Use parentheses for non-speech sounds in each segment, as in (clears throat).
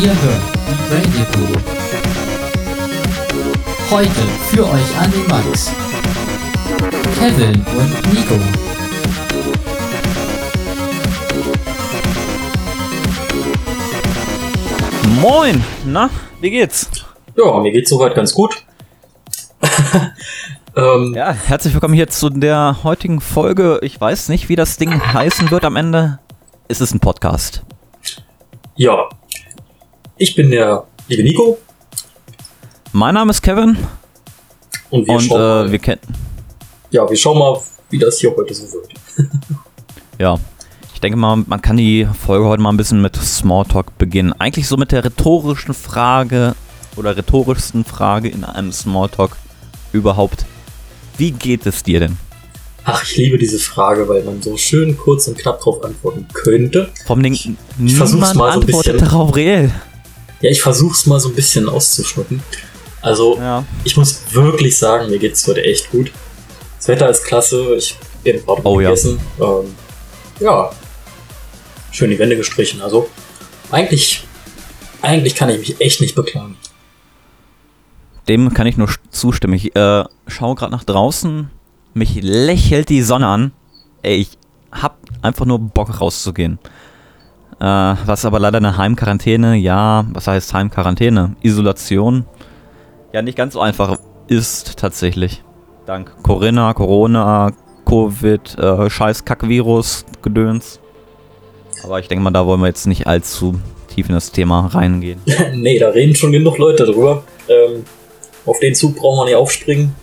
Ihr hört die Radio Crew. Heute für euch an den Mics Kevin und Nico. Moin, na, wie geht's? Ja, mir geht's soweit ganz gut. (laughs) ähm, ja, herzlich willkommen hier zu der heutigen Folge. Ich weiß nicht, wie das Ding heißen wird am Ende. Es ist ein Podcast. Ja, ich bin der liebe Nico. Mein Name ist Kevin. Und wir und, schauen äh, mal. wir kennen. Ja, wir schauen mal, wie das hier heute so wird. (laughs) ja. Ich denke mal, man kann die Folge heute mal ein bisschen mit Smalltalk beginnen. Eigentlich so mit der rhetorischen Frage oder rhetorischsten Frage in einem Smalltalk überhaupt. Wie geht es dir denn? Ach, ich liebe diese Frage, weil man so schön kurz und knapp darauf antworten könnte. Vom Ding, ich niemand mal so antwortet bisschen, darauf reell. Ja, ich versuch's mal so ein bisschen auszuschnuppen. Also, ja. ich muss wirklich sagen, mir geht's heute echt gut. Das Wetter ist klasse, ich bin gerade oh, gegessen. Ja. Ähm, ja, schön die Wände gestrichen. Also eigentlich, eigentlich kann ich mich echt nicht beklagen. Dem kann ich nur zustimmen. Ich äh, schaue gerade nach draußen, mich lächelt die Sonne an. Ey, ich hab einfach nur Bock rauszugehen. Äh, was aber leider eine Heimquarantäne, ja, was heißt Heimquarantäne? Isolation. Ja, nicht ganz so einfach ist tatsächlich. Dank Corinna, Corona, Covid, äh, scheiß Kackvirus, Gedöns. Aber ich denke mal, da wollen wir jetzt nicht allzu tief in das Thema reingehen. (laughs) nee, da reden schon genug Leute drüber. Ähm, auf den Zug brauchen wir nicht aufspringen.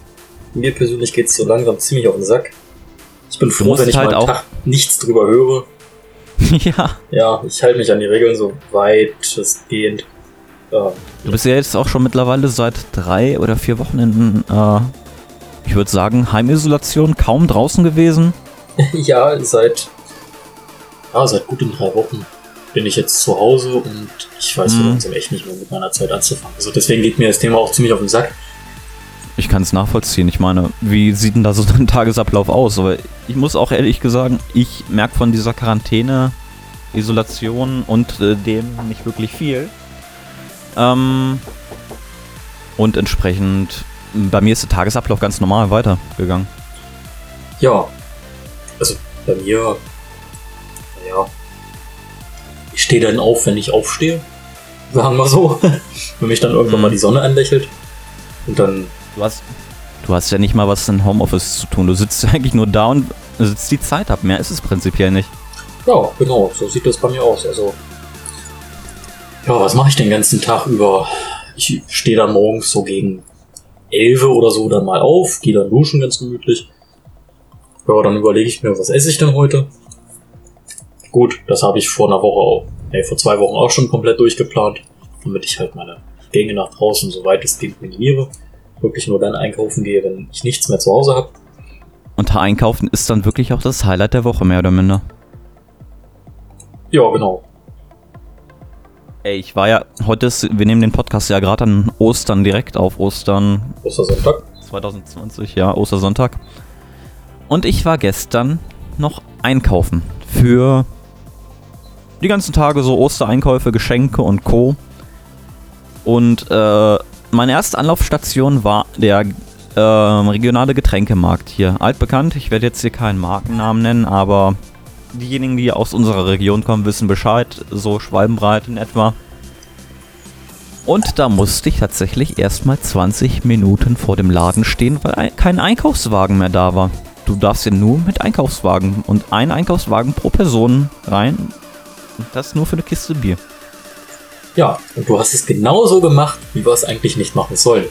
Mir persönlich geht es so langsam ziemlich auf den Sack. Ich bin froh, wenn ich halt mal einen Tag nichts drüber höre. (laughs) ja. Ja, ich halte mich an die Regeln so weit es geht. Ähm, du bist ja jetzt auch schon mittlerweile seit drei oder vier Wochen in, äh, ich würde sagen, Heimisolation, kaum draußen gewesen. (laughs) ja, seit ja, seit guten drei Wochen bin ich jetzt zu Hause und ich weiß mhm. langsam echt nicht mehr mit meiner Zeit anzufangen. Also deswegen geht mir das Thema auch ziemlich auf den Sack. Ich kann es nachvollziehen. Ich meine, wie sieht denn da so (laughs) ein Tagesablauf aus? Aber ich muss auch ehrlich sagen, ich merke von dieser Quarantäne, Isolation und äh, dem nicht wirklich viel. Ähm, und entsprechend, bei mir ist der Tagesablauf ganz normal weitergegangen. Ja, also bei mir ja, ich stehe dann auf, wenn ich aufstehe. (laughs) Sagen wir so. (laughs) wenn mich dann irgendwann mhm. mal die Sonne anlächelt. Und dann. Du hast, du hast ja nicht mal was in Homeoffice zu tun. Du sitzt (laughs) eigentlich nur da und sitzt die Zeit ab. Mehr ist es prinzipiell nicht. Ja, genau. So sieht das bei mir aus. Also. Ja, was mache ich den ganzen Tag über? Ich stehe dann morgens so gegen 11 oder so dann mal auf, gehe dann duschen ganz gemütlich. Ja, dann überlege ich mir, was esse ich denn heute? Gut, das habe ich vor einer Woche auch, nee, vor zwei Wochen auch schon komplett durchgeplant, damit ich halt meine Gänge nach draußen so weit es geht minimiere. Wirklich nur dann einkaufen gehe, wenn ich nichts mehr zu Hause habe. Und Einkaufen ist dann wirklich auch das Highlight der Woche, mehr oder minder. Ja, genau. Ey, ich war ja, heute ist, wir nehmen den Podcast ja gerade an Ostern direkt auf Ostern. Ostersonntag? 2020, ja, Ostersonntag. Und ich war gestern noch einkaufen für die ganzen Tage so Ostereinkäufe, Geschenke und Co. Und äh, meine erste Anlaufstation war der äh, regionale Getränkemarkt hier. Altbekannt, ich werde jetzt hier keinen Markennamen nennen, aber diejenigen, die aus unserer Region kommen, wissen Bescheid, so schwalbenbreit in etwa. Und da musste ich tatsächlich erstmal 20 Minuten vor dem Laden stehen, weil kein Einkaufswagen mehr da war. Du darfst ja nur mit Einkaufswagen und ein Einkaufswagen pro Person rein und das nur für eine Kiste Bier. Ja, und du hast es genauso gemacht, wie wir es eigentlich nicht machen sollen.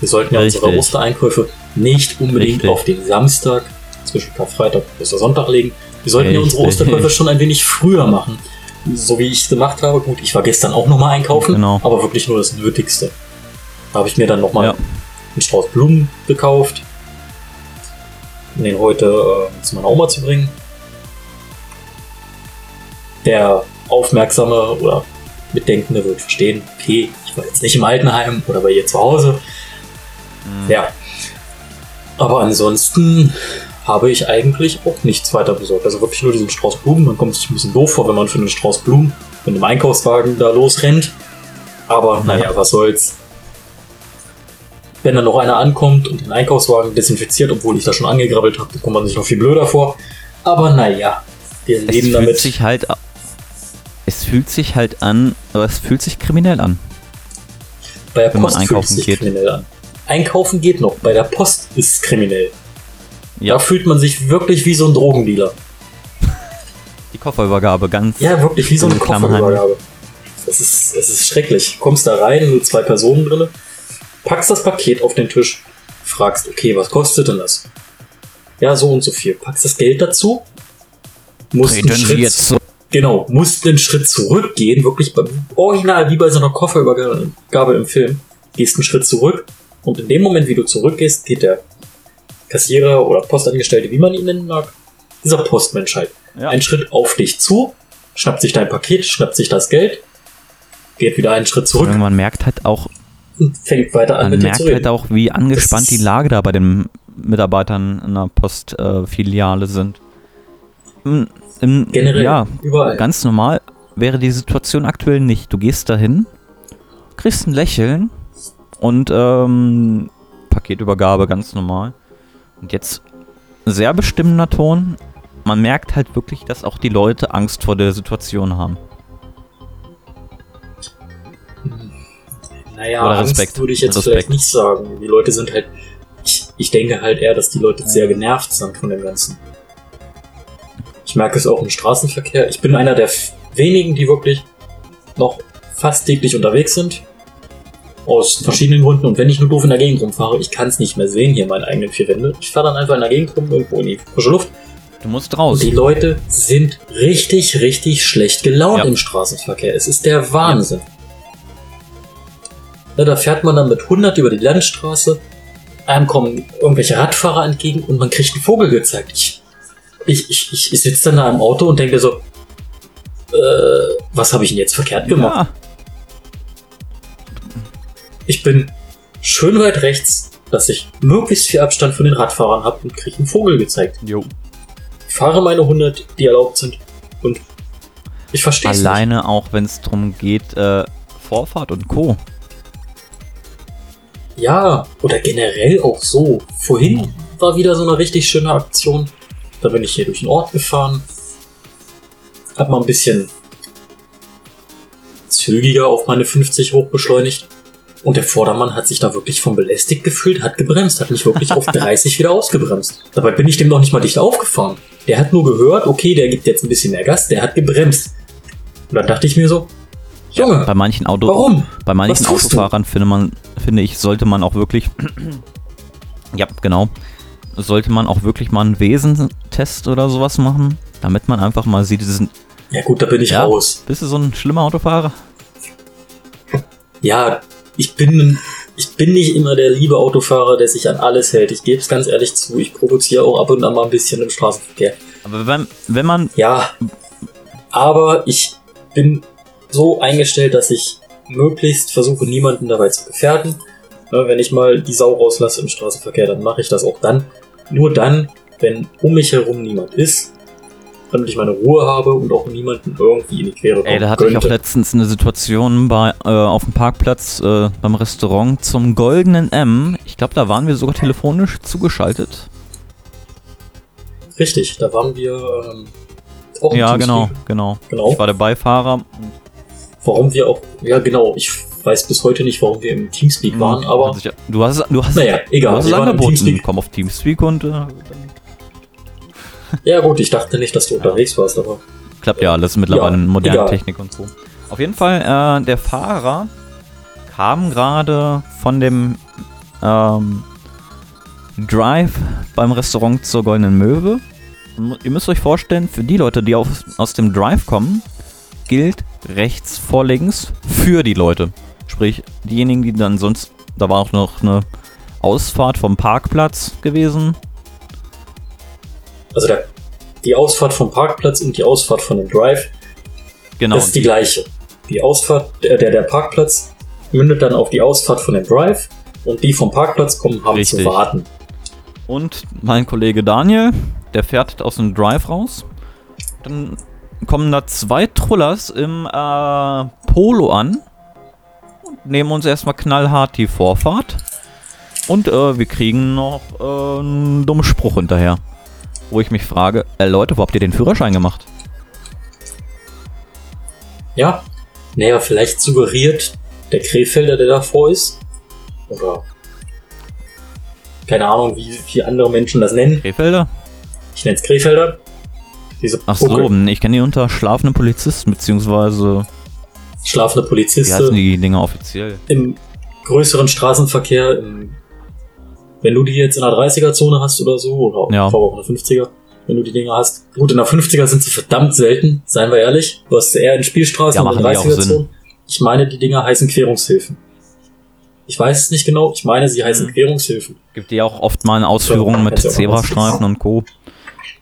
Wir sollten ja unsere Ostereinkäufe nicht unbedingt Richtig. auf den Samstag zwischen Karfreitag und Ostersonntag legen. Wir sollten Richtig. ja unsere Osterkäufe schon ein wenig früher machen. So wie ich es gemacht habe. Gut, ich war gestern auch nochmal einkaufen, genau. aber wirklich nur das Nötigste. Da habe ich mir dann nochmal ja. einen Strauß Blumen gekauft, um den heute äh, zu meiner Oma zu bringen der Aufmerksame oder Mitdenkende wird verstehen, okay, ich war jetzt nicht im Altenheim oder bei ihr zu Hause. Mhm. Ja. Aber ansonsten habe ich eigentlich auch nichts weiter besorgt. Also wirklich nur diesen Strauß Blumen. Man kommt sich ein bisschen doof vor, wenn man für einen Strauß Blumen mit einem Einkaufswagen da losrennt. Aber naja, was soll's. Wenn dann noch einer ankommt und den Einkaufswagen desinfiziert, obwohl ich da schon angegrabbelt habe, kommt man sich noch viel blöder vor. Aber naja, wir Es leben fühlt damit. sich halt. Es fühlt sich halt an, aber es fühlt sich kriminell an. Bei der wenn man Post fühlt es einkaufen sich geht. kriminell an. Einkaufen geht noch, bei der Post ist es kriminell. Ja, Da fühlt man sich wirklich wie so ein Drogendealer. die Kofferübergabe ganz. Ja, wirklich wie so eine. Kofferübergabe. Es ist, es ist schrecklich. Kommst da rein, nur zwei Personen drin, packst das Paket auf den Tisch, fragst, okay, was kostet denn das? Ja, so und so viel. Packst das Geld dazu, musst einen Treten Sie Schritt, jetzt so. Genau, musst einen Schritt zurückgehen, wirklich beim Original, wie bei so einer Kofferübergabe im Film. Gehst einen Schritt zurück und in dem Moment, wie du zurückgehst, geht der Kassierer oder Postangestellte, wie man ihn nennen mag, dieser Postmensch halt Ja. einen Schritt auf dich zu, schnappt sich dein Paket, schnappt sich das Geld, geht wieder einen Schritt zurück Man merkt halt auch, und fängt weiter an man mit merkt halt auch, wie angespannt Das- die Lage da bei den Mitarbeitern in einer Postfiliale sind. Im, im, Generell, Ja, überall. ganz normal wäre die Situation aktuell nicht. Du gehst dahin, kriegst ein Lächeln und ähm, Paketübergabe ganz normal. Und jetzt sehr bestimmender Ton. Man merkt halt wirklich, dass auch die Leute Angst vor der Situation haben. Naja, Oder Angst Respekt. würde ich jetzt Respekt. vielleicht nicht sagen. Die Leute sind halt. Ich, ich denke halt eher, dass die Leute sehr genervt sind von dem Ganzen. Ich merke es auch im Straßenverkehr. Ich bin einer der wenigen, die wirklich noch fast täglich unterwegs sind. Aus verschiedenen Gründen. Und wenn ich nur doof in der Gegend rumfahre, ich kann es nicht mehr sehen hier in meinen eigenen vier Wände. Ich fahre dann einfach in der Gegend rum, irgendwo in die frische Luft. Du musst Und raus. die Leute sind richtig, richtig schlecht gelaunt Ja. im Straßenverkehr. Es ist der Wahnsinn. Ja, da fährt man dann mit 100 über die Landstraße, einem kommen irgendwelche Radfahrer entgegen und man kriegt einen Vogel gezeigt. Ich, ich, ich, ich, ich sitze dann da im Auto und denke so, äh, was habe ich denn jetzt verkehrt gemacht? Ja, Ich bin schön weit rechts, dass ich möglichst viel Abstand von den Radfahrern habe und kriege einen Vogel gezeigt. jo. Ich fahre meine 100, die erlaubt sind und ich verstehe es nicht. Alleine auch, wenn es darum geht, äh, Vorfahrt und Co. Ja, oder generell auch so. Vorhin war wieder so eine richtig schöne Aktion. Da bin ich hier durch den Ort gefahren. Hab mal ein bisschen zügiger auf meine 50 hochbeschleunigt. Und der Vordermann hat sich da wirklich von belästigt gefühlt, hat gebremst, hat mich wirklich auf (laughs) 30 wieder ausgebremst. Dabei bin ich dem noch nicht mal dicht aufgefahren. Der hat nur gehört, okay, der gibt jetzt ein bisschen mehr Gas, der hat gebremst. Und dann dachte ich mir so, Junge, Bei manchen Auto warum? Bei manchen du? Autofahrern finde man, finde ich, sollte man auch wirklich, (clears throat) ja, genau, sollte man auch wirklich mal einen Wesentest oder sowas machen, damit man einfach mal sieht, diesen, Ja gut, da bin ich Ja. raus. bist du so ein schlimmer Autofahrer? ja, ich bin, ich bin nicht immer der liebe Autofahrer, der sich an alles hält. Ich gebe es ganz ehrlich zu. Ich provoziere auch ab und an mal ein bisschen im Straßenverkehr. Aber wenn, wenn man, Ja, aber ich bin so eingestellt, dass ich möglichst versuche, niemanden dabei zu gefährden. Ne, wenn ich mal die Sau rauslasse im Straßenverkehr, dann mache ich das auch dann. Nur dann, wenn um mich herum niemand ist, damit ich meine Ruhe habe und auch niemanden irgendwie in die Quere kommen ey, da hatte ich auch könnte. letztens eine Situation bei, äh, auf dem Parkplatz äh, beim Restaurant zum Goldenen M. Ich glaube, da waren wir sogar telefonisch zugeschaltet. Richtig, da waren wir ähm, auch Ja, genau, genau. Genau. Ich war der Beifahrer. Warum wir auch, ja genau, ich weiß bis heute nicht, warum wir im Teamspeak waren, aber sich- du hast, du hast, naja, egal. du hast es angeboten. Teamspeak. Komm auf Teamspeak und äh, Ja gut, ich dachte nicht, dass du unterwegs warst, aber Klappt ja alles mittlerweile Ja, in moderner egal. Technik und so. Auf jeden Fall, äh, der Fahrer kam gerade von dem ähm, Drive beim Restaurant zur Goldenen Möwe. Ihr müsst euch vorstellen, für die Leute, die auf, aus dem Drive kommen, gilt rechts vor links für die Leute. Sprich, diejenigen, die dann sonst, da war auch noch eine Ausfahrt vom Parkplatz gewesen. also der, die Ausfahrt vom Parkplatz und die Ausfahrt von dem Drive, Genau. das ist die gleiche. Die Ausfahrt, der, der, der Parkplatz mündet dann auf die Ausfahrt von dem Drive und die vom Parkplatz kommen, haben Richtig. zu warten. Und mein Kollege Daniel, der fährt aus dem Drive raus. Dann kommen da zwei Trullers im äh, Polo an nehmen uns erstmal knallhart die Vorfahrt. Und äh, wir kriegen noch äh, einen dummen Spruch hinterher. Wo ich mich frage, äh, Leute, wo habt ihr den Führerschein gemacht? Ja, naja, vielleicht suggeriert der Krefelder, der davor ist, oder keine Ahnung, wie, wie andere Menschen das nennen. Krefelder? Ich nenne es Krefelder. Diese Ach so, ich kenne die unter schlafenden Polizisten, beziehungsweise, schlafende wie heißen Polizisten die Dinger offiziell? im größeren Straßenverkehr. Im, wenn du die jetzt in der 30er-Zone hast oder so, oder Ja. ja. auch in der 50er, wenn du die Dinger hast. Gut, in der 50er sind sie verdammt selten, seien wir ehrlich. Du hast sie eher in Spielstraßen Ja, und in machen die auch 30er-Zonen. Ich meine, die Dinger heißen Querungshilfen. Ich weiß es nicht genau, ich meine, sie heißen Mhm. Querungshilfen. Gibt die auch oft mal in Ausführungen mit Zebrastreifen und Co.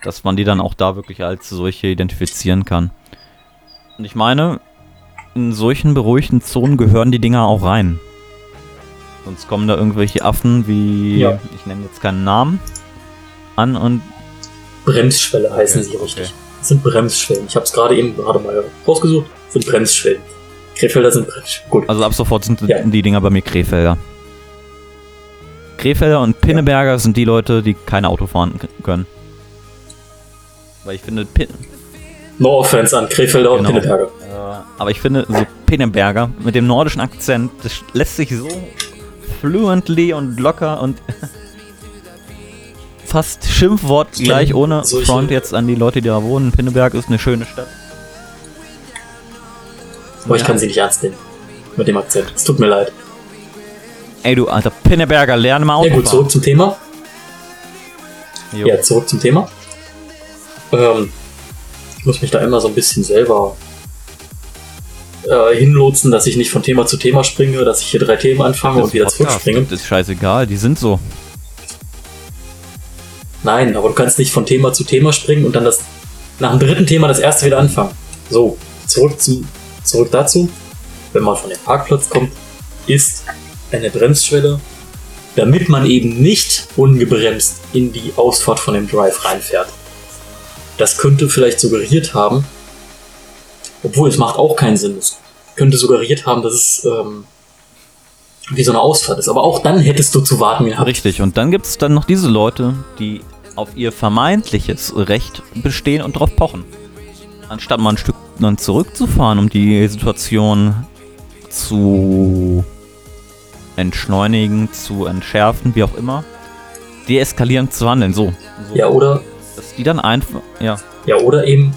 Dass man die dann auch da wirklich als solche identifizieren kann. Und ich meine, in solchen beruhigten Zonen gehören die Dinger auch rein. Sonst kommen da irgendwelche Affen wie, Ja. ich nenne jetzt keinen Namen, an und Bremsschwelle heißen Okay, sie richtig. okay. Das sind Bremsschwellen. Ich habe es gerade eben gerade mal rausgesucht. Das sind Bremsschwellen. Krefelder sind Bremsschwellen. Gut. also ab sofort sind Ja. die Dinger bei mir Krefelder. Krefelder und Pinneberger sind die Leute, die kein Auto fahren können. Weil ich finde, Pin No offense an Krefelder und Genau. Pinneberger. Äh, aber ich finde, so Pinneberger mit dem nordischen Akzent, das lässt sich so fluently und locker und (laughs) fast Schimpfwort Ich gleich ohne solche- Front jetzt an die Leute, die da wohnen. Pinneberg ist eine schöne Stadt. Aber ich Ja. kann sie nicht ernst nehmen. Mit dem Akzent. Es tut mir leid. Ey du alter Pinneberger, lerne mal Auto Ja gut, zurück zum Thema. Jo. Ja, zurück zum Thema. Ähm, ich muss mich da immer so ein bisschen selber äh, hinlotsen, dass ich nicht von Thema zu Thema springe, dass ich hier drei Themen anfange und wieder zurückspringe. Das ist scheißegal, die sind so. Nein, aber du kannst nicht von Thema zu Thema springen und dann das nach dem dritten Thema das erste wieder anfangen. So, zurück zum zurück dazu. Wenn man von dem Parkplatz kommt, ist eine Bremsschwelle, damit man eben nicht ungebremst in die Ausfahrt von dem Drive reinfährt. Das könnte vielleicht suggeriert haben, obwohl es macht auch keinen Sinn. Es könnte suggeriert haben, dass es ähm, wie so eine Ausfahrt ist. Aber auch dann hättest du zu warten gehabt. Richtig, und dann gibt es dann noch diese Leute, die auf ihr vermeintliches Recht bestehen und drauf pochen. Anstatt mal ein Stück dann zurückzufahren, um die Situation zu entschleunigen, zu entschärfen, wie auch immer, deeskalierend zu handeln, so. so Ja, oder die dann einfach, ja, Ja, oder eben,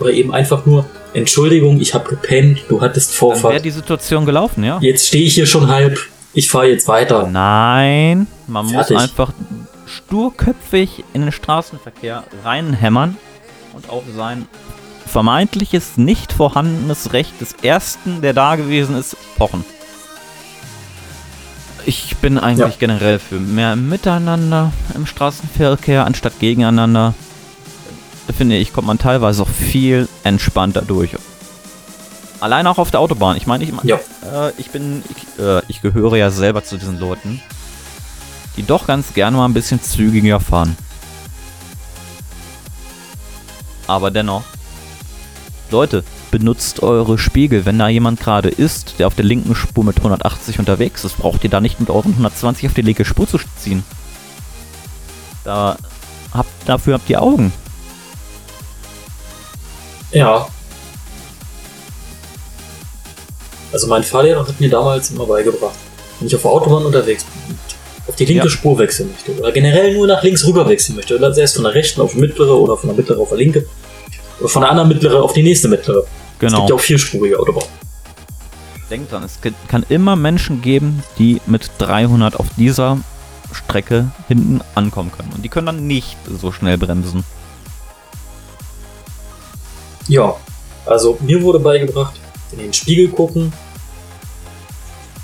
oder eben einfach nur, Entschuldigung, ich habe gepennt, du hattest dann wäre Vorfahrt. die Situation gelaufen, ja. Jetzt stehe ich hier schon halb, ich fahre jetzt weiter. Nein, man Fertig. muss einfach sturköpfig in den Straßenverkehr reinhämmern und auf sein vermeintliches nicht vorhandenes Recht des Ersten, der da gewesen ist, pochen. Ich bin eigentlich Ja. generell für mehr Miteinander im Straßenverkehr anstatt gegeneinander. Finde ich, kommt man teilweise auch viel entspannter durch. Allein auch auf der Autobahn. Ich meine, ich, Ja, äh, ich bin, ich, äh, ich gehöre ja selber zu diesen Leuten, die doch ganz gerne mal ein bisschen zügiger fahren. Aber dennoch, Leute, benutzt eure Spiegel. Wenn da jemand gerade ist, der auf der linken Spur mit 180 unterwegs ist, braucht ihr da nicht mit euren 120 auf die linke Spur zu ziehen. Da habt, dafür habt ihr Augen. ja. Also mein Fahrlehrer hat mir damals immer beigebracht, wenn ich auf der Autobahn unterwegs bin, auf die linke Ja. Spur wechseln möchte oder generell nur nach links rüber wechseln möchte, oder sei es von der rechten auf die mittlere oder von der mittlere auf die linke von der anderen mittlere auf die nächste mittlere. Es Genau. gibt ja auch vierspurige Autobahnen. Denkt dran, es kann immer Menschen geben, die mit 300 auf dieser Strecke hinten ankommen können. Und die können dann nicht so schnell bremsen. Ja, also mir wurde beigebracht, in den Spiegel gucken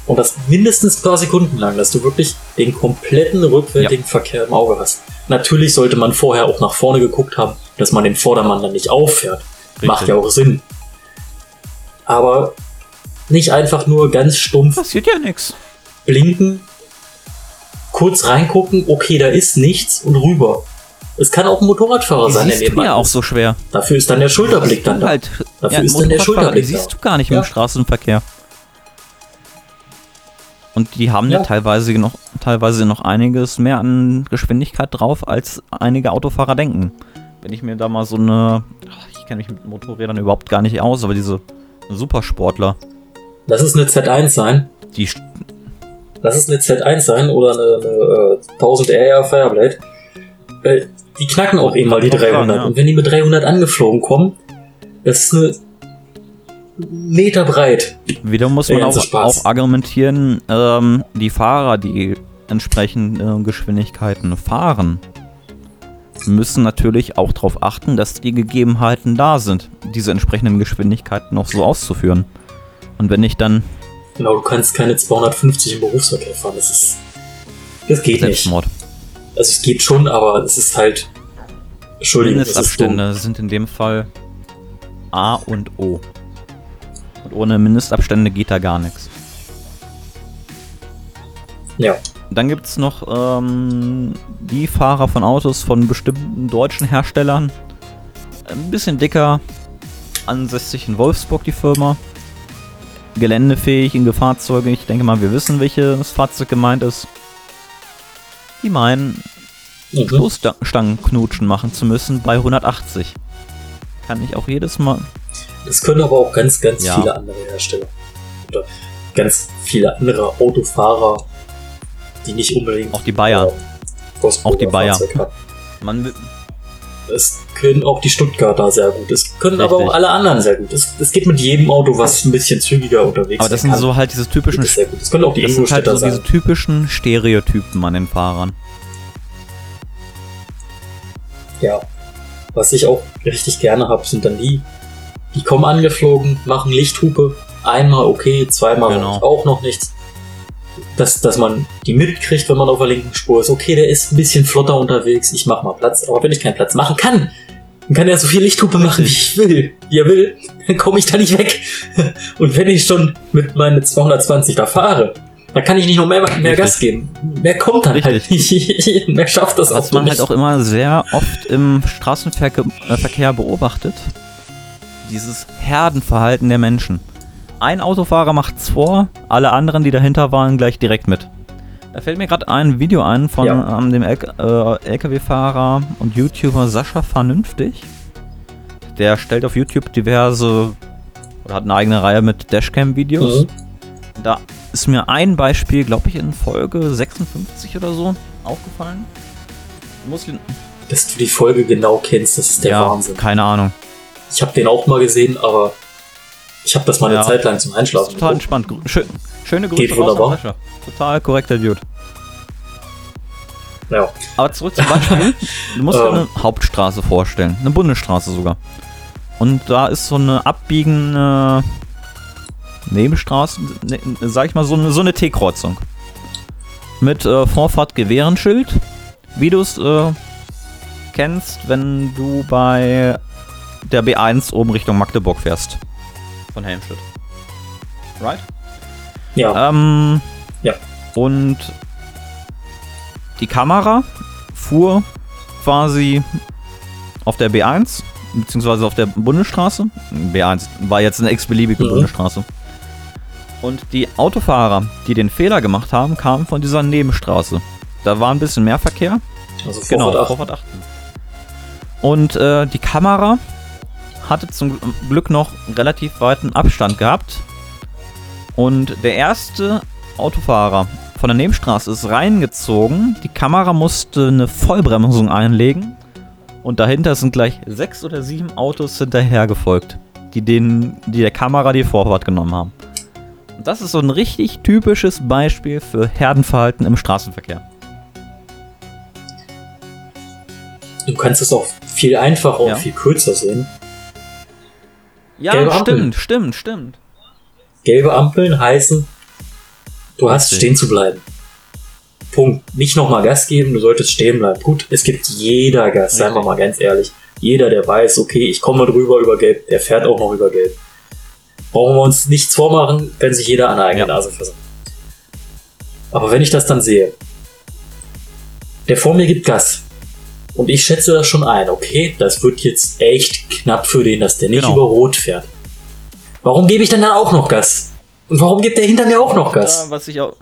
und das mindestens ein paar Sekunden lang, dass du wirklich den kompletten rückwärtigen Verkehr im Auge hast. Natürlich sollte man vorher auch nach vorne geguckt haben, dass man den Vordermann dann nicht auffährt. Macht Richtig. ja auch Sinn. Aber nicht einfach nur ganz stumpf Passiert ja nichts. blinken, kurz reingucken, okay, da ist nichts und rüber. Es kann auch ein Motorradfahrer sein, der nebenan ja auch so schwer. Dafür ist dann der Schulterblick dann da. halt, Dafür ja, ist dann der Motorradfahrer, Schulterblick Die siehst du gar nicht Ja. im Straßenverkehr. Und die haben ja, Ja. teilweise noch, teilweise noch einiges mehr an Geschwindigkeit drauf, als einige Autofahrer denken. Wenn ich mir da mal so eine, ich kenne mich mit Motorrädern überhaupt gar nicht aus, aber diese Supersportler, Lass es eine Z1 sein. die st- Lass es eine Z1 sein oder eine, eine äh, 1000 RR Fireblade. Äh, die knacken auch eben mal die Kann man 300. sagen, ja. Und wenn die mit 300 angeflogen kommen, das ist eine Meter breit. Wieder muss man auch, auch argumentieren, ähm, die Fahrer, die entsprechende Geschwindigkeiten fahren, müssen natürlich auch darauf achten, dass die Gegebenheiten da sind, diese entsprechenden Geschwindigkeiten noch so auszuführen. Und wenn ich dann Genau, du kannst keine 250 im Berufsverkehr fahren. Das ist. Das geht nicht. Selbstmord. Also es geht schon, aber es ist halt. Entschuldigung. Mindestabstände sind in dem Fall A und O. Ohne Mindestabstände geht da gar nichts. Ja. Dann gibt es noch ähm, die Fahrer von Autos von bestimmten deutschen Herstellern. Ein bisschen dicker, ansässig in Wolfsburg die Firma. Geländefähige Fahrzeuge. Ich denke mal, wir wissen, welches Fahrzeug gemeint ist. Die meinen, Mhm. Stoßstangenknutschen machen zu müssen bei 180. Kann ich auch jedes Mal. Das können aber auch ganz, ganz Ja. viele andere Hersteller. Oder ganz viele andere Autofahrer, die nicht unbedingt. Auch die Bayer. äh, Auch die Bayer. Fahrzeug haben. Man, Es können auch die Stuttgarter sehr gut. Es können aber Richtig. auch alle anderen sehr gut. Es, es geht mit jedem Auto, was ein bisschen zügiger unterwegs aber das sind kann, so halt diese typischen, sehr gut. Das können auch die das sind halt so diese sein. typischen Stereotypen an den Fahrern. Ja. Was ich auch richtig gerne habe, sind dann die, die kommen angeflogen, machen Lichthupe. Einmal okay, zweimal Genau. auch noch nichts. Dass, dass man die mitkriegt, wenn man auf der linken Spur ist. Okay, der ist ein bisschen flotter unterwegs, ich mach mal Platz. Aber wenn ich keinen Platz machen kann, dann kann er so viel Lichthupe machen, wie ich will. Wie er will, dann komme ich da nicht weg. (laughs) Und wenn ich schon mit meinen 220 da fahre, dann kann ich nicht noch mehr, mehr Richtig. Gas geben. Mehr kommt dann halt nicht. (laughs) mehr schafft das Was man nicht. halt auch immer sehr oft im Straßenverkehr Verkehr beobachtet. Dieses Herdenverhalten der Menschen. Ein Autofahrer macht's vor, alle anderen, die dahinter waren, gleich direkt mit. Da fällt mir gerade ein Video ein von Ja. ähm, dem L äh, LKW-Fahrer und YouTuber Sascha Vernünftig. Der stellt auf YouTube diverse oder hat eine eigene Reihe mit Dashcam-Videos. Mhm. Da ist mir ein Beispiel, glaube ich, in Folge 56 oder so aufgefallen. Muss Dass du die Folge genau kennst, das ist der ja, Wahnsinn. keine Ahnung. Ich habe den auch mal gesehen, aber ich habe das mal eine Ja. Zeit lang zum Das Einschlafen ist total geguckt. entspannt. Schön, schöne Grüße Geht wunderbar. Total korrekter Dude. Ja. Aber zurück zum Beispiel. (laughs) Du musst dir Ähm. eine Hauptstraße vorstellen. Eine Bundesstraße sogar. Und da ist so eine abbiegende Nebenstraße, ne, sag ich mal, so eine, so eine T-Kreuzung. Mit äh, Vorfahrt Gewehrenschild. Wie du es äh, kennst, wenn du bei der B1 oben Richtung Magdeburg fährst. Von Helmstedt. Right? Ja, Ähm, Ja. Und die Kamera fuhr quasi auf der B1, beziehungsweise auf der Bundesstraße. B1 war jetzt eine x-beliebige Mhm. Bundesstraße. Und die Autofahrer, die den Fehler gemacht haben, kamen von dieser Nebenstraße. Da war ein bisschen mehr Verkehr. also Vorfahrt Genau, acht. Vorfahrt achten. Und äh, die Kamera hatte zum Glück noch relativ weiten Abstand gehabt. Und der erste Autofahrer von der Nebenstraße ist reingezogen. Die Kamera musste eine Vollbremsung einlegen. Und dahinter sind gleich sechs oder sieben Autos hinterher gefolgt, die, den, die der Kamera die Vorfahrt genommen haben. Und das ist so ein richtig typisches Beispiel für Herdenverhalten im Straßenverkehr. Du kannst es auch viel einfacher Ja. und viel kürzer sehen. Ja, Gelbe stimmt, stimmt, stimmt. Gelbe Ampeln heißen, du hast Richtig. stehen zu bleiben. Punkt. Nicht nochmal Gas geben, du solltest stehen bleiben. Gut, es gibt jeder Gas, seien wir mal ganz ehrlich. Jeder, der weiß, okay, ich komme drüber über Gelb, der fährt auch noch über Gelb. Brauchen wir uns nichts vormachen, kann sich jeder an der eigenen Ja. Nase fassen. Aber wenn ich das dann sehe, der vor mir gibt Gas. Und ich schätze das schon ein, okay, das wird jetzt echt knapp für den, dass der nicht Genau. über Rot fährt. Warum gebe ich denn dann auch noch Gas? Und warum gibt der hinter mir auch noch Gas? Ja, was ich auch.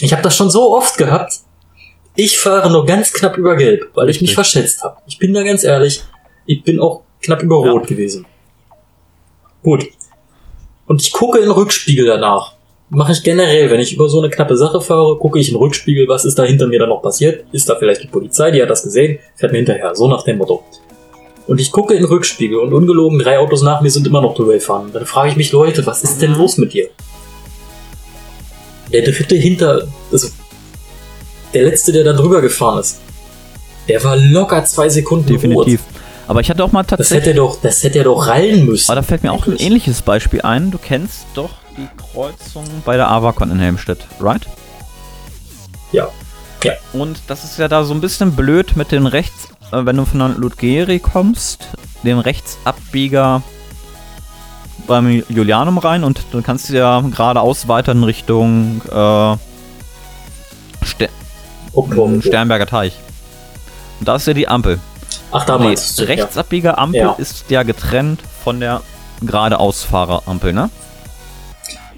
Ich habe das schon so oft gehabt. Ich fahre nur ganz knapp über Gelb, weil ich mich Richtig. verschätzt habe. Ich bin da ganz ehrlich. Ich bin auch knapp über Ja. Rot gewesen. Gut. Und ich gucke in den Rückspiegel danach. Mache ich generell, wenn ich über so eine knappe Sache fahre, gucke ich in den Rückspiegel, was ist da hinter mir dann noch passiert? Ist da vielleicht die Polizei, die hat das gesehen, fährt mir hinterher, so nach dem Motto. Und ich gucke in den Rückspiegel und ungelogen drei Autos nach mir sind immer noch drüber gefahren. Dann frage ich mich, Leute, was ist denn Mhm. los mit dir? Der dritte hinter, also der letzte, der da drüber gefahren ist, der war locker zwei Sekunden Definitiv. Aber ich hatte auch mal Rot. Das tatsächlich. hätte er doch, das hätte er doch rallen müssen. Aber da fällt mir auch ein ähnliches Beispiel ein. Du kennst doch die Kreuzung bei der Avacon in Helmstedt, right? Ja. Ja. Und das ist ja da so ein bisschen blöd mit den Rechts, äh, wenn du von der Ludgeri kommst, dem Rechtsabbieger beim Julianum rein und dann kannst du ja geradeaus weiter in Richtung äh, Ste Oktober. Sternberger Teich. Und da ist ja die Ampel. Ach, da Die meinst du, Rechtsabbieger-Ampel Ja. ist ja getrennt von der geradeausfahrer-Ampel, ne?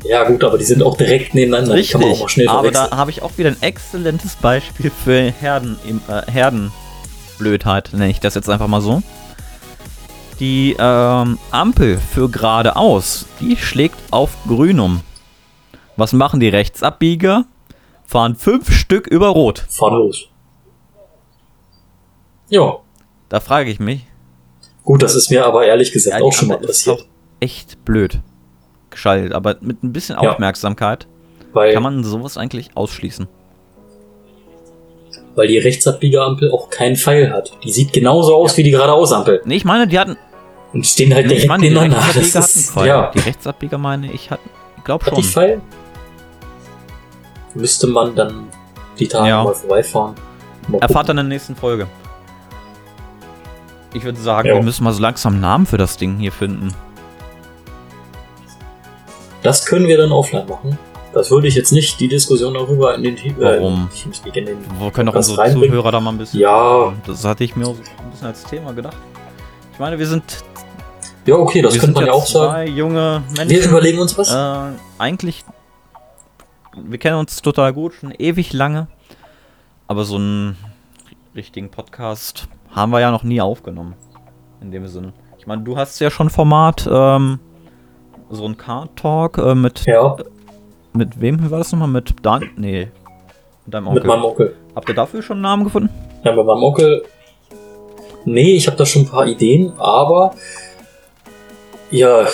Ja. gut, aber die sind auch direkt nebeneinander. Die kann man auch mal schnell aber da habe ich auch wieder ein exzellentes Beispiel für Herden, äh, Herdenblödheit, nenne ich das jetzt einfach mal so. Die ähm, Ampel für geradeaus, die schlägt auf grün um. Was machen die Rechtsabbieger? Fahren fünf Stück über Rot. Fahr los. Ja. Da frage ich mich. Gut, das ist mir aber ehrlich gesagt ja, auch schon mal Ampel ist passiert. doch echt blöd geschaltet, aber mit ein bisschen Ja. Aufmerksamkeit Weil, kann man sowas eigentlich ausschließen. weil die Rechtsabbieger-Ampel auch keinen Pfeil hat. Die sieht genauso aus wie die geradeaus-Ampel. Nee, ich meine, die hatten. Und die stehen halt Nee, ich direkt meine, die nebeneinander. Rechtsabbieger Das hatten ist, Pfeil. ja. Die Rechtsabbieger meine ich hatten. Ich glaube Hat die schon. Pfeil? Müsste man dann die Tage Ja. mal vorbeifahren. Mal Erfahrt dann in der nächsten Folge. Ich würde sagen, Ja. wir müssen mal so langsam einen Namen für das Ding hier finden. Das können wir dann offline machen. Das würde ich jetzt nicht die Diskussion darüber in den Team. Warum? Äh, in den Wir können doch unsere reinbringen. Zuhörer da mal ein bisschen. Ja, Das hatte ich mir auch so ein bisschen als Thema gedacht. Ich meine, wir sind. ja, okay, das wir könnte man ja auch sagen. junge Wir Menschen. überlegen uns was. Äh, eigentlich. Wir kennen uns total gut, schon ewig lange. Aber so einen richtigen Podcast haben wir ja noch nie aufgenommen. In dem Sinne. Ich meine, du hast ja schon Format, ähm, so ein Card-Talk äh, mit. ja, Mit wem war das nochmal? Mit Dan? Nee. Mit deinem mit Onkel. meinem Onkel. Habt ihr dafür schon einen Namen gefunden? Ja, mit meinem Onkel. Nee, ich habe da schon ein paar Ideen, aber ja,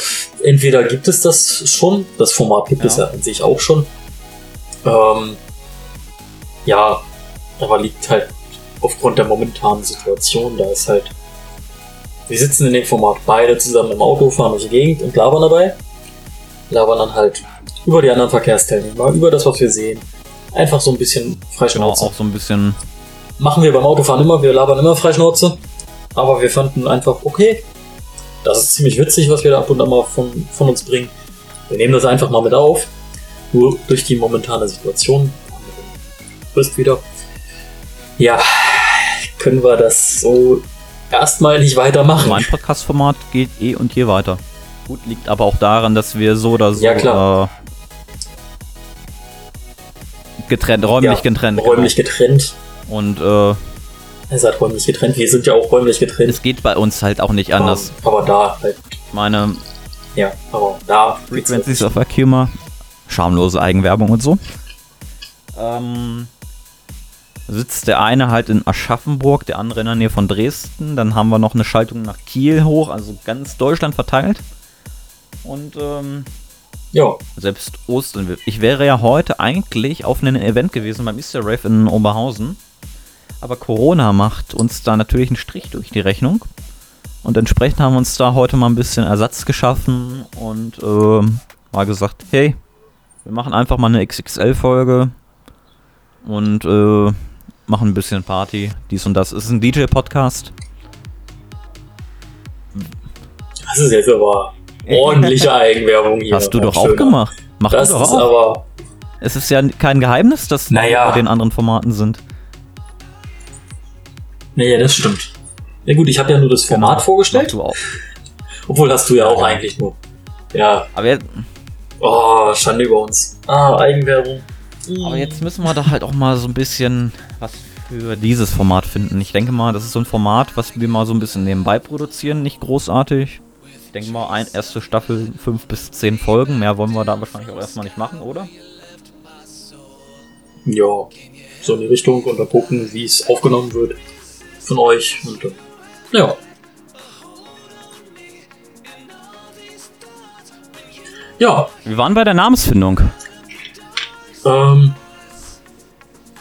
entweder gibt es das schon, das Format gibt es Ja. ja an sich auch schon. Ähm, ja, aber liegt halt aufgrund der momentanen Situation, da ist halt. Wir sitzen in dem Format beide zusammen im Auto, fahren durch die Gegend und labern dabei. Labern dann halt über die anderen Verkehrsteilnehmer, über das, was wir sehen. Einfach so ein bisschen Genau, Freischnauze. auch so ein bisschen. Machen wir beim Autofahren immer, wir labern immer Freischnauze. Aber wir fanden einfach, okay, das ist ziemlich witzig, was wir da ab und an mal von, von uns bringen. Wir nehmen das einfach mal mit auf. Nur durch die momentane Situation. Bist wieder. Ja, können wir das so erstmal nicht weitermachen. Mein Podcast-Format geht eh und je weiter. Gut, liegt aber auch daran, dass wir so oder so Ja, klar. Äh, getrennt, räumlich Ja, getrennt. Räumlich getrennt. Genau. Und äh, Ihr seid räumlich getrennt. Wir sind ja auch räumlich getrennt. es geht bei uns halt auch nicht anders. Aber, aber da halt, meine, ja, aber da. Frequencies of Humor, schamlose Eigenwerbung und so. Ähm, sitzt der eine halt in Aschaffenburg, der andere in der Nähe von Dresden. Dann haben wir noch eine Schaltung nach Kiel hoch, also ganz Deutschland verteilt. Und ähm, Ja, selbst Ostern. Ich wäre ja heute eigentlich auf einem Event gewesen beim Easter Rave in Oberhausen. Aber Corona macht uns da natürlich einen Strich durch die Rechnung. Und entsprechend haben wir uns da heute mal ein bisschen Ersatz geschaffen und ähm, mal gesagt, hey, wir machen einfach mal eine XXL-Folge und äh, machen ein bisschen Party, dies und das. Es ist ein DJ-Podcast. das ist jetzt aber ordentliche (laughs) Eigenwerbung hier. Hast du doch auch Schöner. gemacht. Mach Das du doch ist auch. aber. Es ist ja kein Geheimnis, dass wir Naja. bei den anderen Formaten sind. Nee, das stimmt. Ja gut, ich habe ja nur das Format Mach vorgestellt. du auch. Obwohl hast du ja auch Ja. eigentlich nur. Ja. Aber jetzt, Oh, Schande über uns. Ah, Eigenwerbung. Aber jetzt müssen wir da halt auch mal so ein bisschen was für dieses Format finden. Ich denke mal, das ist so ein Format, was wir mal so ein bisschen nebenbei produzieren, nicht großartig. Ich denke mal, ein, erste Staffel, fünf bis zehn Folgen. Mehr wollen wir da wahrscheinlich auch erstmal nicht machen, oder? Ja, so in die Richtung und dann gucken, wie es aufgenommen wird von euch. Und dann, ja. Ja, Wir waren bei der Namensfindung. Ähm,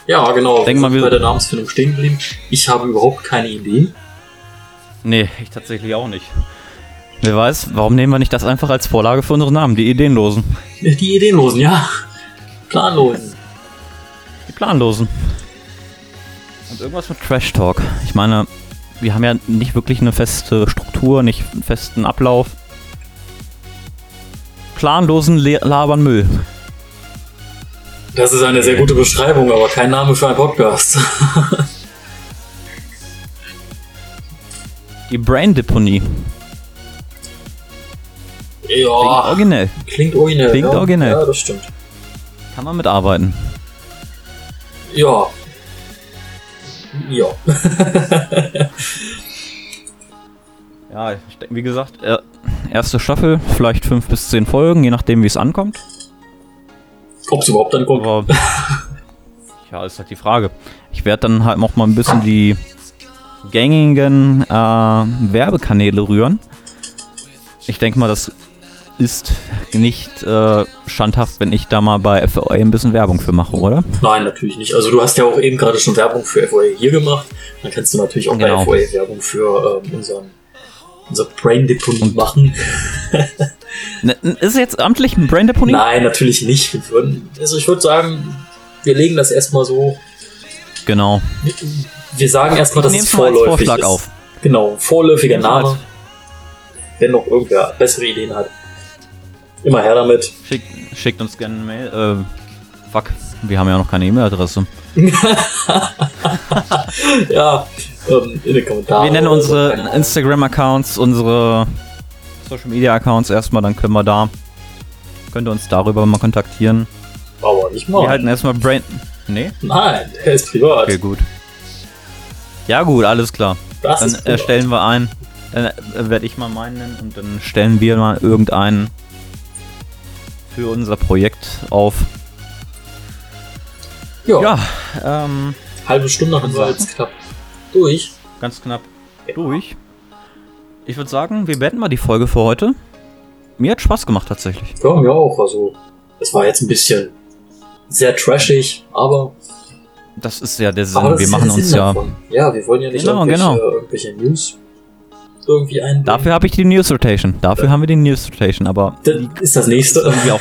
ja, genau. Denk mal, wir wir- bei der Namensfindung stehen geblieben. Ich habe überhaupt keine Idee. Nee, ich tatsächlich auch nicht. Wer weiß, warum nehmen wir nicht das einfach als Vorlage für unsere Namen, die Ideenlosen? Die Ideenlosen, ja. Planlosen. Die Planlosen. Und irgendwas mit Trash Talk. Ich meine, wir haben ja nicht wirklich eine feste Struktur, nicht einen festen Ablauf. Planlosen labern Müll. Das ist eine sehr gute Beschreibung, aber kein Name für einen Podcast. (laughs) Die Brain Deponie. Klingt ja, originell. klingt originell. Klingt ja. originell. Ja, das stimmt. Kann man mitarbeiten. Ja. Ja. (laughs) Ja, wie gesagt, erste Staffel, vielleicht fünf bis zehn Folgen, je nachdem wie es ankommt. Ob es überhaupt ankommt. Aber ja, ist halt die Frage. Ich werde dann halt noch mal ein bisschen die gängigen äh, Werbekanäle rühren. Ich denke mal, das ist nicht äh, standhaft, wenn ich da mal bei FOA ein bisschen Werbung für mache, oder? Nein, natürlich nicht. Also du hast ja auch eben gerade schon Werbung für FOA hier gemacht. Dann kannst du natürlich auch Genau. bei FOA Werbung für ähm, unseren, unser Brain Deponie machen. (laughs) Ne, ist es jetzt amtlich ein Brain Deponie? Nein, natürlich nicht. Wir würden, also ich würde sagen, wir legen das erstmal so. Genau. Wir sagen erstmal, dass es als vorläufig Vorschlag ist. auf. Genau, vorläufiger Name. Wenn noch irgendwer bessere Ideen hat. Immer her damit. Schickt, schickt uns gerne eine Mail. Äh, fuck, wir haben ja noch keine E-Mail-Adresse. (laughs) Ja, ähm, in den Kommentaren. Wir nennen oder so, unsere Instagram-Accounts, unsere Social-Media-Accounts erstmal, dann können wir da, könnt ihr uns darüber mal kontaktieren. Aber nicht mal. Wir halten erstmal Brain... Nee? Nein, der (laughs) ist privat. Okay, gut. Ja gut, alles klar. Das Dann ist erstellen wir einen, dann äh, werde ich mal meinen nennen und dann stellen wir mal irgendeinen für unser Projekt auf. Ja, Ja, ähm, halbe Stunde haben wir jetzt knapp durch. ganz knapp durch. Ich würde sagen, wir beenden mal die Folge für heute. Mir hat Spaß gemacht tatsächlich. Ja, mir auch. Also, es war jetzt ein bisschen sehr trashig, aber, Das ist ja der Sinn. wir ist machen der Sinn uns ja. davon. Ja, wir wollen ja nicht Genau, irgendwelche, genau. irgendwelche News irgendwie einbringen. Dafür habe ich die News Rotation. Dafür haben wir die News Rotation, aber Das ist das ist nächste. irgendwie auch.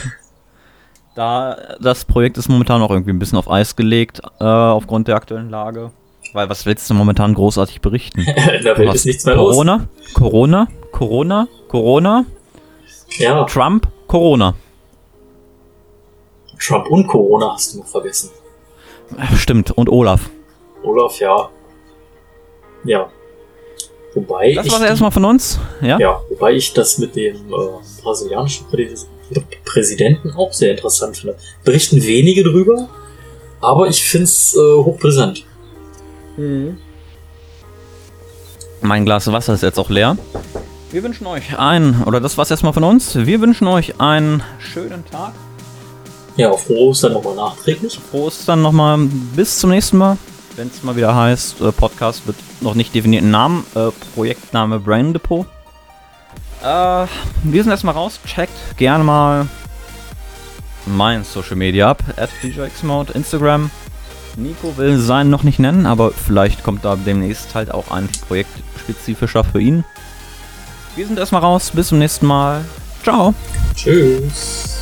Da das Projekt ist momentan auch irgendwie ein bisschen auf Eis gelegt äh, aufgrund der aktuellen Lage. Weil was willst du momentan großartig berichten? (laughs) In der Welt ist nichts mehr los. Corona, Corona, Corona, Corona, Ja, Trump, Corona. Trump und Corona hast du noch vergessen. Äh, Stimmt, und Olaf. Olaf, ja. Ja. Wobei Das war's erstmal von uns. Ja? Ja, wobei ich das mit dem äh, brasilianischen Präs Präsidenten auch sehr interessant finde. Berichten wenige drüber, aber ich finde es äh, hochbrisant. Mein Glas Wasser ist jetzt auch leer. Wir wünschen euch einen, oder das war's erstmal von uns. Wir wünschen euch einen schönen Tag. Ja, frohe Ostern nochmal nachträglich. Frohes dann nochmal bis zum nächsten Mal. Wenn es mal wieder heißt, äh, Podcast mit noch nicht definierten Namen, äh, Projektname Brain Depot. Äh, wir sind erstmal raus. Checkt gerne mal mein Social Media ab. At DJXMode, Instagram. Nico will sein noch nicht nennen, aber vielleicht kommt da demnächst halt auch ein Projekt spezifischer für ihn. Wir sind erstmal raus. Bis zum nächsten Mal. Ciao. Tschüss.